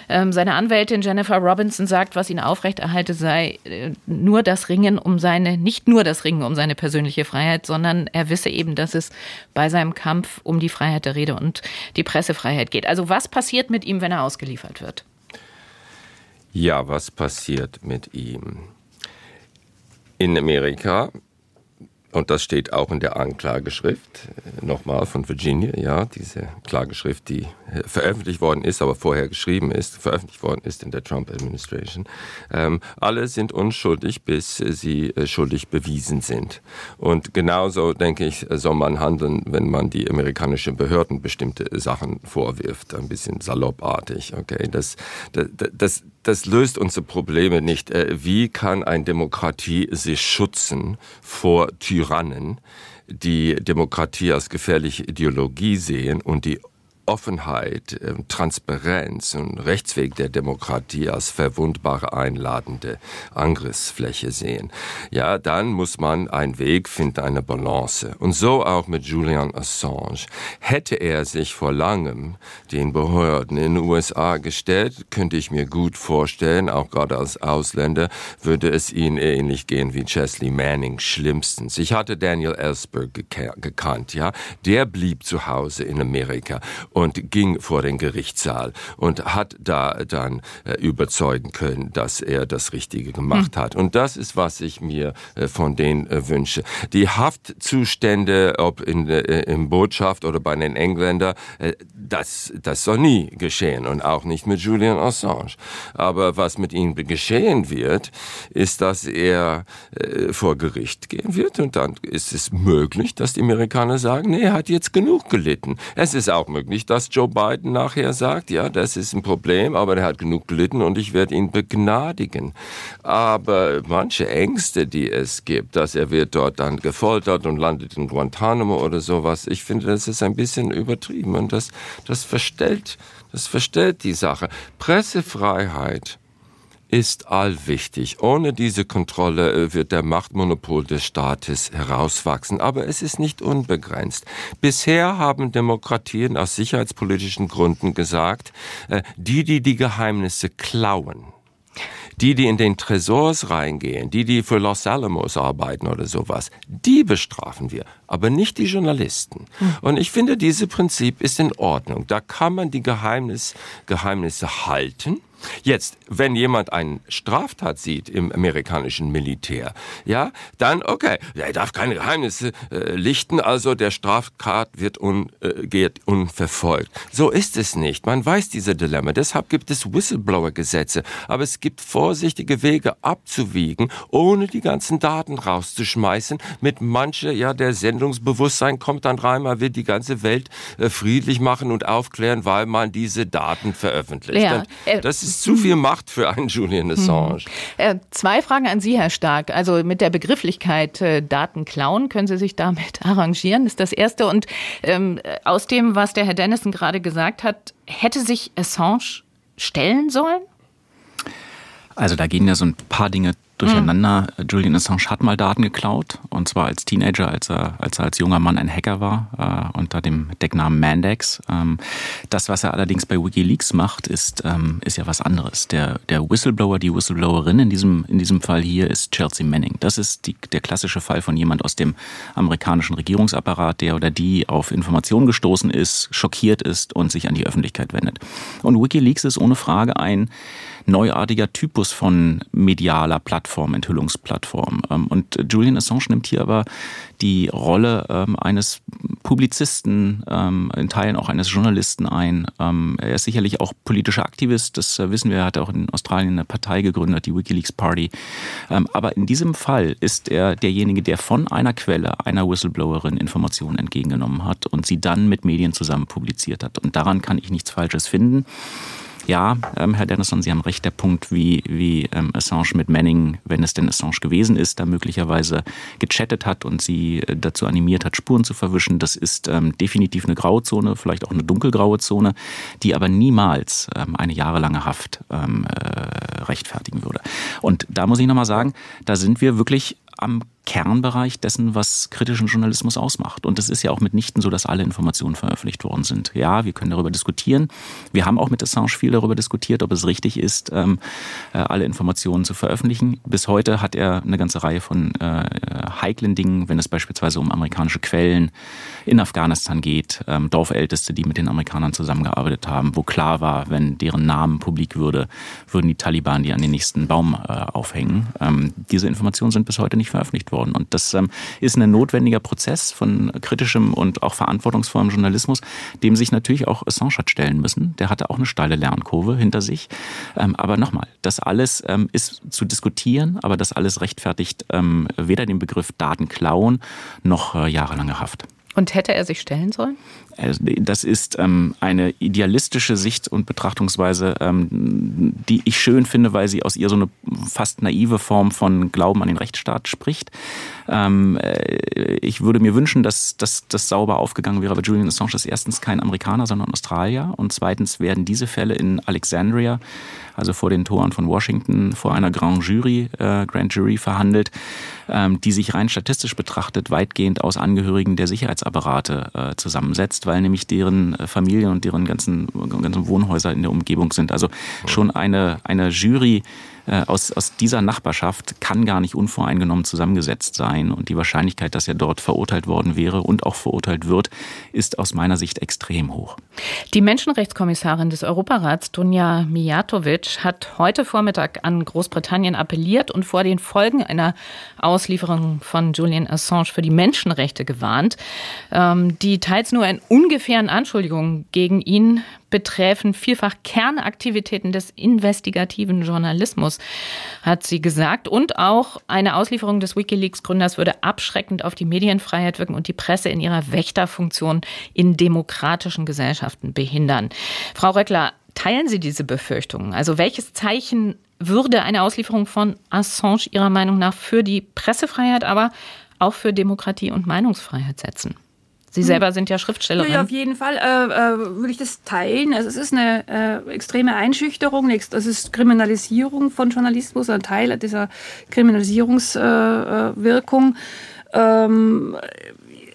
Ähm, seine Anwältin Jennifer Robinson sagt, was ihn aufrechterhalte, sei äh, nur das Ringen um seine, nicht nur das Ringen um seine persönliche Freiheit, sondern er wisse wisse eben, dass es bei seinem Kampf um die Freiheit der Rede und die Pressefreiheit geht. Also was passiert mit ihm, wenn er ausgeliefert wird? Ja, was passiert mit ihm? In Amerika und das steht auch in der Anklageschrift, äh, nochmal von Virginia, ja, diese Klageschrift, die äh, veröffentlicht worden ist, aber vorher geschrieben ist, veröffentlicht worden ist in der Trump Administration. Ähm, alle sind unschuldig, bis sie äh, schuldig bewiesen sind. Und genauso, denke ich, soll man handeln, wenn man die amerikanischen Behörden bestimmte Sachen vorwirft. Ein bisschen saloppartig, okay. Das, das, das, das löst unsere Probleme nicht. Wie kann eine Demokratie sich schützen vor Tyrannen? Tyrannen, die Demokratie als gefährliche Ideologie sehen und die Offenheit, ähm, Transparenz und Rechtsweg der Demokratie als verwundbare, einladende Angriffsfläche sehen. Ja, dann muss man einen Weg finden, eine Balance. Und so auch mit Julian Assange. Hätte er sich vor langem den Behörden in den USA gestellt, könnte ich mir gut vorstellen, auch gerade als Ausländer, würde es ihnen ähnlich gehen wie Chesley Manning schlimmstens. Ich hatte Daniel Ellsberg gekannt, ja. Der blieb zu Hause in Amerika ging vor den Gerichtssaal und hat da dann äh, überzeugen können, dass er das Richtige gemacht hm. hat. Und das ist, was ich mir äh, von denen äh, wünsche. Die Haftzustände, ob in, in Botschaft oder bei den Engländern, das, das soll nie geschehen und auch nicht mit Julian Assange. Aber was mit ihm geschehen wird, ist, dass er vor Gericht gehen wird und dann ist es möglich, dass die Amerikaner sagen, nee, er hat jetzt genug gelitten. Es ist auch möglich, dass Joe Biden nachher sagt, ja, das ist ein Problem, aber er hat genug gelitten und ich werde ihn begnadigen. Aber manche Ängste, die es gibt, dass er wird dort dann gefoltert und landet in Guantanamo oder sowas, ich finde, das ist ein bisschen übertrieben und das, das verstellt, das verstellt die Sache. Pressefreiheit ist allwichtig. Ohne diese Kontrolle äh, wird der Machtmonopol des Staates herauswachsen, aber es ist nicht unbegrenzt. Bisher haben Demokratien aus sicherheitspolitischen Gründen gesagt, äh, die, die die Geheimnisse klauen, die, die in den Tresors reingehen, die, die für Los Alamos arbeiten oder sowas, die bestrafen wir, aber nicht die Journalisten. Hm. Und ich finde, dieses Prinzip ist in Ordnung. Da kann man die Geheimnis, Geheimnisse halten Jetzt, wenn jemand eine Straftat sieht im amerikanischen Militär, ja, dann okay, er darf keine Geheimnisse äh, lichten, also der Straftat wird un, äh, geht unverfolgt. So ist es nicht. Man weiß diese Dilemma. Deshalb gibt es Whistleblower-Gesetze, aber es gibt vorsichtige Wege abzuwiegen, ohne die ganzen Daten rauszuschmeißen. Mit manche, ja, der Sendungsbewusstsein kommt dann rein, man will die ganze Welt äh, friedlich machen und aufklären, weil man diese Daten veröffentlicht. Ja, äh, das ist zu viel Macht für einen Julian Assange. Hm. Äh, zwei Fragen an Sie, Herr Stark. Also mit der Begrifflichkeit äh, Daten klauen, können Sie sich damit arrangieren? Das ist das Erste. Und ähm, aus dem, was der Herr Dennison gerade gesagt hat, hätte sich Assange stellen sollen? Also da gehen ja so ein paar Dinge durcheinander. Mhm. Julian Assange hat mal Daten geklaut und zwar als Teenager, als er als, er als junger Mann ein Hacker war, äh, unter dem Decknamen Mandex. Ähm, das, was er allerdings bei WikiLeaks macht, ist, ähm, ist ja was anderes. Der, der Whistleblower, die Whistleblowerin in diesem, in diesem Fall hier ist Chelsea Manning. Das ist die, der klassische Fall von jemand aus dem amerikanischen Regierungsapparat, der oder die auf Informationen gestoßen ist, schockiert ist und sich an die Öffentlichkeit wendet. Und WikiLeaks ist ohne Frage ein neuartiger Typus von medialer Plattform, Enthüllungsplattform. Ähm, und Julian Assange nimmt hier aber die Rolle ähm, eines Publizisten, ähm, in Teilen auch eines Journalisten ein. Er ist sicherlich auch politischer Aktivist, das äh, wissen wir, er hat auch in Australien eine Partei gegründet, die Wikileaks Party. Aber in diesem Fall ist er derjenige, der von einer Quelle, einer Whistleblowerin Informationen entgegengenommen hat und sie dann mit Medien zusammen publiziert hat. Und daran kann ich nichts Falsches finden. Ja, ähm, Herr Dennison, Sie haben recht, der Punkt, wie, wie ähm, Assange mit Manning, wenn es denn Assange gewesen ist, da möglicherweise gechattet hat und sie äh, dazu animiert hat, Spuren zu verwischen, das ist ähm, definitiv eine Grauzone, vielleicht auch eine dunkelgraue Zone, die aber niemals ähm, eine jahrelange Haft ähm, äh, rechtfertigen würde. Und da muss ich nochmal sagen, da sind wir wirklich am Kernbereich dessen, was kritischen Journalismus ausmacht. Und es ist ja auch mitnichten so, dass alle Informationen veröffentlicht worden sind. Ja, wir können darüber diskutieren. Wir haben auch mit Assange viel darüber diskutiert, ob es richtig ist, ähm, äh, alle Informationen zu veröffentlichen. Bis heute hat er eine ganze Reihe von äh, heiklen Dingen, wenn es beispielsweise um amerikanische Quellen in Afghanistan geht, ähm, Dorfälteste, die mit den Amerikanern zusammengearbeitet haben, wo klar war, wenn deren Namen publik würde, würden die Taliban die an den nächsten Baum äh, aufhängen. Ähm, diese Informationen sind bis heute nicht veröffentlicht worden worden. Und das ähm, ist ein notwendiger Prozess von kritischem und auch verantwortungsvollem Journalismus, dem sich natürlich auch Assange hat stellen müssen. Der hatte auch eine steile Lernkurve hinter sich. Ähm, aber nochmal, das alles ähm, ist zu diskutieren, aber das alles rechtfertigt ähm, weder den Begriff Daten klauen noch äh, jahrelange Haft. Und hätte er sich stellen sollen? Äh, das ist ähm, eine idealistische Sicht und Betrachtungsweise, ähm, die ich schön finde, weil sie aus ihr so eine fast naive Form von Glauben an den Rechtsstaat spricht. Ähm, äh, ich würde mir wünschen, dass, das sauber aufgegangen wäre, aber Julian Assange ist erstens kein Amerikaner, sondern Australier und zweitens werden diese Fälle in Alexandria also vor den Toren von Washington, vor einer Grand Jury, äh, Grand Jury verhandelt, ähm, die sich rein statistisch betrachtet weitgehend aus Angehörigen der Sicherheitsapparate äh, zusammensetzt, weil nämlich deren äh, Familien und deren ganzen, ganzen Wohnhäuser in der Umgebung sind. Also schon eine, eine Jury, aus, aus dieser Nachbarschaft kann gar nicht unvoreingenommen zusammengesetzt sein. Und die Wahrscheinlichkeit, dass er dort verurteilt worden wäre und auch verurteilt wird, ist aus meiner Sicht extrem hoch. Die Menschenrechtskommissarin des Europarats, Dunja Mijatovic, hat heute Vormittag an Großbritannien appelliert und vor den Folgen einer Auslieferung von Julian Assange für die Menschenrechte gewarnt, ähm, die teils nur in ungefähren Anschuldigungen gegen ihn betreffen vielfach Kernaktivitäten des investigativen Journalismus, hat sie gesagt. Und auch eine Auslieferung des Wikileaks-Gründers würde abschreckend auf die Medienfreiheit wirken und die Presse in ihrer Wächterfunktion in demokratischen Gesellschaften behindern. Frau Röckler, teilen Sie diese Befürchtungen? Also welches Zeichen würde eine Auslieferung von Assange Ihrer Meinung nach für die Pressefreiheit, aber auch für Demokratie und Meinungsfreiheit setzen? Sie selber sind ja Schriftstellerin. Ja, auf jeden Fall äh, äh, würde ich das teilen. Also es ist eine äh, extreme Einschüchterung, es ist Kriminalisierung von Journalismus, ein Teil dieser Kriminalisierungswirkung. Ähm,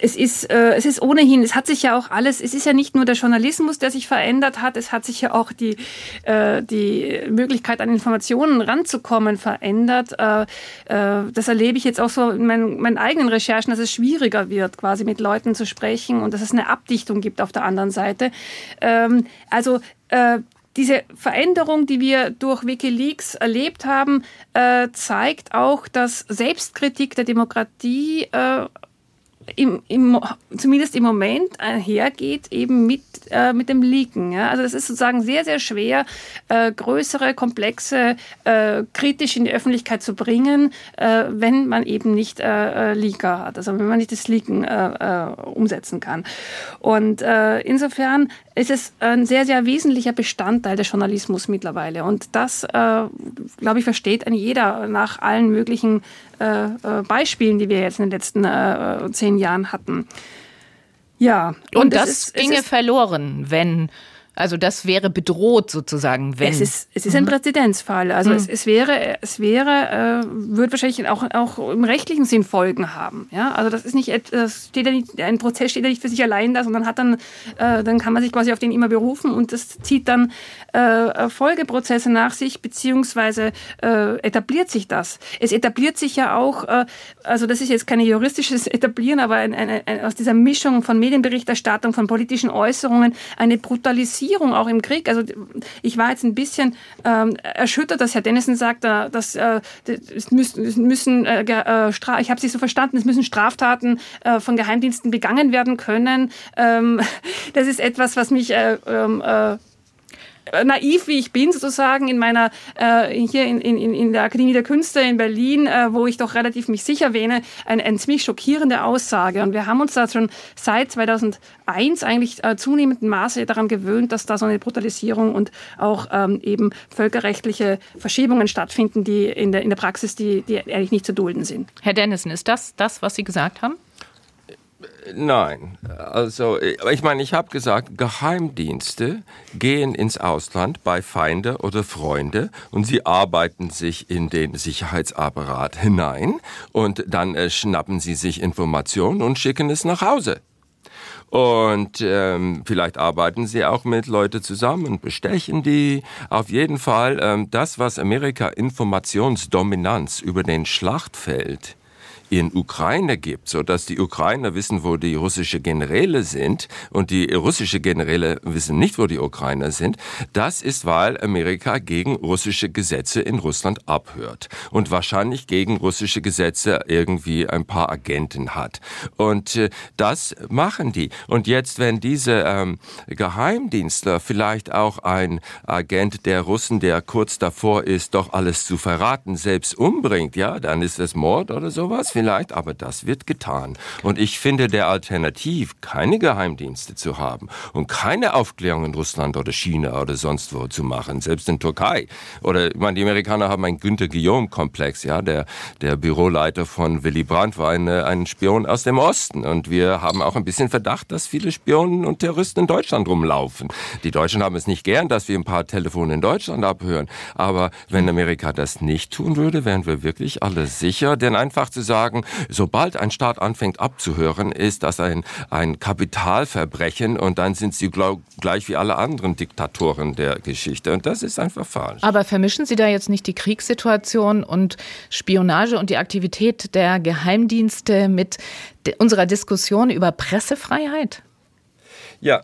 es ist, äh, es ist ohnehin, es hat sich ja auch alles, es ist ja nicht nur der Journalismus, der sich verändert hat, es hat sich ja auch die, äh, die Möglichkeit, an Informationen ranzukommen, verändert. Äh, äh, das erlebe ich jetzt auch so in meinen, meinen eigenen Recherchen, dass es schwieriger wird, quasi mit Leuten zu sprechen und dass es eine Abdichtung gibt auf der anderen Seite. Ähm, also äh, diese Veränderung, die wir durch Wikileaks erlebt haben, äh, zeigt auch, dass Selbstkritik der Demokratie äh, im, im, zumindest im Moment einhergeht eben mit, äh, mit dem Leaken. Ja? Also das ist sozusagen sehr, sehr schwer, äh, größere, komplexe, äh, kritisch in die Öffentlichkeit zu bringen, äh, wenn man eben nicht äh, äh, Leaker hat, also wenn man nicht das Leaken umsetzen kann. Und insofern ist es ein sehr, sehr wesentlicher Bestandteil des Journalismus mittlerweile. Und das, glaube ich, versteht ein jeder nach allen möglichen äh, äh, Beispielen, die wir jetzt in den letzten äh, zehn Jahren hatten. Ja, und, und das ist, ginge verloren, wenn also das wäre bedroht sozusagen, wenn. Es ist, es ist ein mhm. Präzedenzfall. Also mhm. es, es wäre, es wäre, äh, wird wahrscheinlich auch, auch im rechtlichen Sinn Folgen haben. Ja, also das ist nicht, das steht ja nicht, ein Prozess steht ja nicht für sich allein da, sondern hat dann, äh, dann kann man sich quasi auf den immer berufen und das zieht dann äh, Folgeprozesse nach sich, beziehungsweise äh, etabliert sich das. Es etabliert sich ja auch, äh, also das ist jetzt kein juristisches Etablieren, aber ein, ein, ein, aus dieser Mischung von Medienberichterstattung, von politischen Äußerungen, eine Brutalisierung Differenzierung auch im Krieg. Also ich war jetzt ein bisschen ähm, erschüttert, dass Herr Dennison sagt, äh, dass äh, es müssen, müssen äh, äh ich habe Sie so verstanden, es müssen Straftaten äh, von Geheimdiensten begangen werden können. Ähm, das ist etwas, was mich äh, ähm, äh, naiv wie ich bin, sozusagen in meiner, äh, hier in, in, in der Akademie der Künste in Berlin, äh, wo ich doch relativ mich sicher wähne, eine, eine ziemlich schockierende Aussage. Und wir haben uns da schon seit 2001 eigentlich äh, zunehmendem Maße daran gewöhnt, dass da so eine Brutalisierung und auch ähm, eben völkerrechtliche Verschiebungen stattfinden, die in der, in der Praxis, die, die eigentlich nicht zu dulden sind. Herr Dennison, ist das das, was Sie gesagt haben? Nein, also ich meine, ich habe gesagt, Geheimdienste gehen ins Ausland bei Feinde oder Freunde und sie arbeiten sich in den Sicherheitsapparat hinein und dann äh, schnappen sie sich Informationen und schicken es nach Hause. Und ähm, vielleicht arbeiten sie auch mit Leuten zusammen, bestechen die. Auf jeden Fall, ähm, das, was Amerika Informationsdominanz über den Schlachtfeld in Ukraine gibt, so dass die Ukrainer wissen, wo die russische Generäle sind und die russische Generäle wissen nicht, wo die Ukrainer sind, das ist, weil Amerika gegen russische Gesetze in Russland abhört und wahrscheinlich gegen russische Gesetze irgendwie ein paar Agenten hat. Und äh, das machen die. Und jetzt, wenn diese ähm, Geheimdienstler vielleicht auch ein Agent der Russen, der kurz davor ist, doch alles zu verraten, selbst umbringt, ja, dann ist es Mord oder sowas vielleicht, aber das wird getan. Und ich finde der Alternativ, keine Geheimdienste zu haben und keine Aufklärung in Russland oder China oder sonst wo zu machen, selbst in Türkei. Oder, ich meine, die Amerikaner haben einen Günter Guillaume-Komplex, ja, der, der Büroleiter von Willy Brandt war eine, ein Spion aus dem Osten. Und wir haben auch ein bisschen Verdacht, dass viele Spionen und Terroristen in Deutschland rumlaufen. Die Deutschen haben es nicht gern, dass wir ein paar Telefone in Deutschland abhören. Aber wenn Amerika das nicht tun würde, wären wir wirklich alle sicher. Denn einfach zu sagen, sagen, sobald ein Staat anfängt abzuhören, ist das ein, ein Kapitalverbrechen und dann sind sie glaub, gleich wie alle anderen Diktatoren der Geschichte. Und das ist einfach falsch. Aber vermischen Sie da jetzt nicht die Kriegssituation und Spionage und die Aktivität der Geheimdienste mit unserer Diskussion über Pressefreiheit? Ja,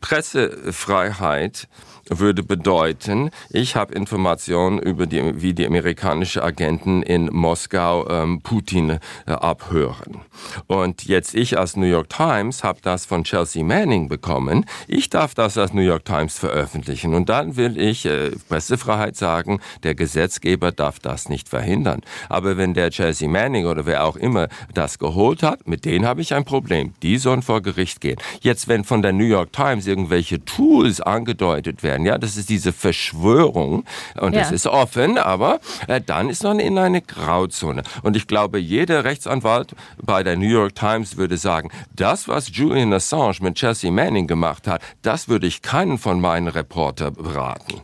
Pressefreiheit würde bedeuten, ich habe Informationen über die, wie die amerikanischen Agenten in Moskau ähm, Putin äh, abhören. Und jetzt ich als New York Times habe das von Chelsea Manning bekommen. Ich darf das als New York Times veröffentlichen. Und dann will ich äh, Pressefreiheit sagen, der Gesetzgeber darf das nicht verhindern. Aber wenn der Chelsea Manning oder wer auch immer das geholt hat, mit denen habe ich ein Problem. Die sollen vor Gericht gehen. Jetzt, wenn von der New York Times irgendwelche Tools angedeutet werden, werden. Ja, das ist diese Verschwörung und ja. das ist offen, aber äh, dann ist man in eine Grauzone. Und ich glaube, jeder Rechtsanwalt bei der New York Times würde sagen, das, was Julian Assange mit Chelsea Manning gemacht hat, das würde ich keinen von meinen Reporter beraten.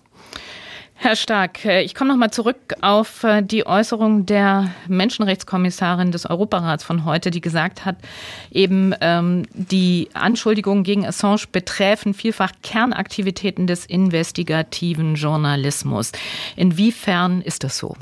Herr Stark, äh, ich komme noch mal zurück auf äh, die Äußerung der Menschenrechtskommissarin des Europarats von heute, die gesagt hat, eben ähm, die Anschuldigungen gegen Assange betreffen vielfach Kernaktivitäten des investigativen Journalismus. Inwiefern ist das so?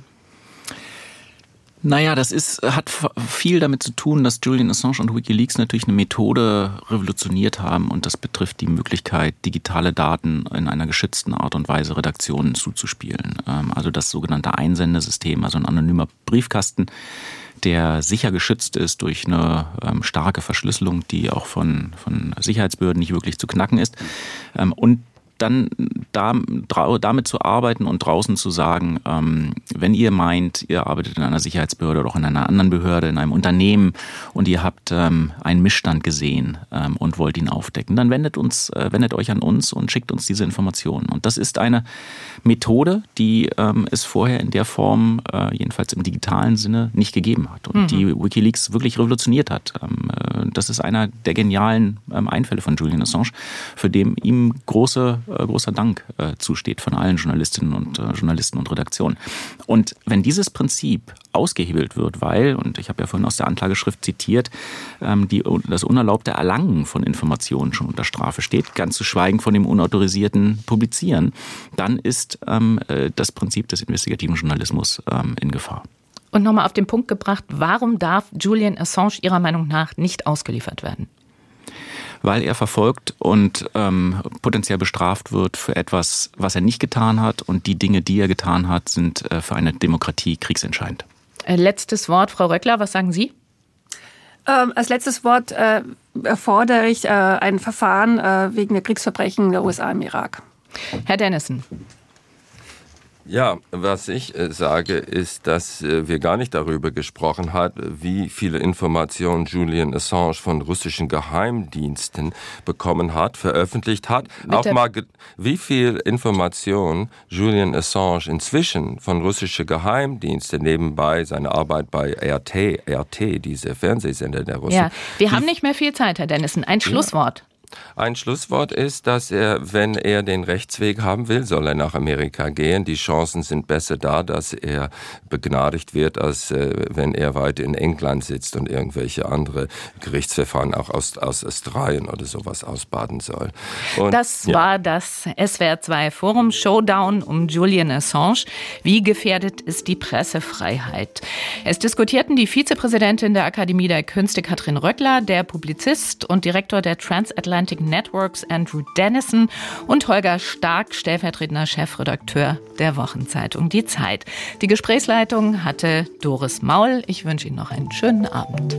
Naja, das ist, hat viel damit zu tun, dass Julian Assange und Wikileaks natürlich eine Methode revolutioniert haben und das betrifft die Möglichkeit, digitale Daten in einer geschützten Art und Weise Redaktionen zuzuspielen. Ähm, also das sogenannte Einsendesystem, also ein anonymer Briefkasten, der sicher geschützt ist durch eine ähm, starke Verschlüsselung, die auch von, von Sicherheitsbehörden nicht wirklich zu knacken ist. Ähm, und dann da, damit zu arbeiten und draußen zu sagen, ähm, wenn ihr meint, ihr arbeitet in einer Sicherheitsbehörde oder auch in einer anderen Behörde, in einem Unternehmen und ihr habt ähm, einen Missstand gesehen ähm, und wollt ihn aufdecken, dann wendet uns, äh, wendet euch an uns und schickt uns diese Informationen. Und das ist eine Methode, die ähm, es vorher in der Form, äh, jedenfalls im digitalen Sinne, nicht gegeben hat und mhm. die WikiLeaks wirklich revolutioniert hat. Ähm, äh, das ist einer der genialen ähm, Einfälle von Julian Assange, für den ihm große großer Dank äh, zusteht von allen Journalistinnen und äh, Journalisten und Redaktionen. Und wenn dieses Prinzip ausgehebelt wird, weil, und ich habe ja vorhin aus der Anklageschrift zitiert, ähm, die, das unerlaubte Erlangen von Informationen schon unter Strafe steht, ganz zu schweigen von dem unautorisierten Publizieren, dann ist ähm, das Prinzip des investigativen Journalismus ähm, in Gefahr. Und nochmal auf den Punkt gebracht, warum darf Julian Assange Ihrer Meinung nach nicht ausgeliefert werden? Weil er verfolgt und ähm, potenziell bestraft wird für etwas, was er nicht getan hat. Und die Dinge, die er getan hat, sind äh, für eine Demokratie kriegsentscheidend. Äh, letztes Wort, Frau Röckler, was sagen Sie? Ähm, als letztes Wort äh, erfordere ich äh, ein Verfahren äh, wegen der Kriegsverbrechen der USA im Irak. Herr Dennison. Ja, was ich äh, sage, ist, dass äh, wir gar nicht darüber gesprochen haben, wie viele Informationen Julian Assange von russischen Geheimdiensten bekommen hat, veröffentlicht hat. Bitte? Auch mal, wie viel Informationen Julian Assange inzwischen von russischen Geheimdiensten nebenbei seine Arbeit bei RT, RT, diese Fernsehsender der Russen. Ja, wir haben nicht mehr viel Zeit, Herr Dennison. Ein Schlusswort. Ja. Ein Schlusswort ist, dass er, wenn er den Rechtsweg haben will, soll er nach Amerika gehen. Die Chancen sind besser da, dass er begnadigt wird, als äh, wenn er weiter in England sitzt und irgendwelche andere Gerichtsverfahren auch aus, aus Australien oder sowas ausbaden soll. Und, das ja. war das SWR2 Forum Showdown um Julian Assange. Wie gefährdet ist die Pressefreiheit? Es diskutierten die Vizepräsidentin der Akademie der Künste Katrin Röckler, der Publizist und Direktor der Transatlantic Atlantic Networks Andrew Dennison und Holger Stark, stellvertretender Chefredakteur der Wochenzeitung Die Zeit. Die Gesprächsleitung hatte Doris Maul. Ich wünsche Ihnen noch einen schönen Abend.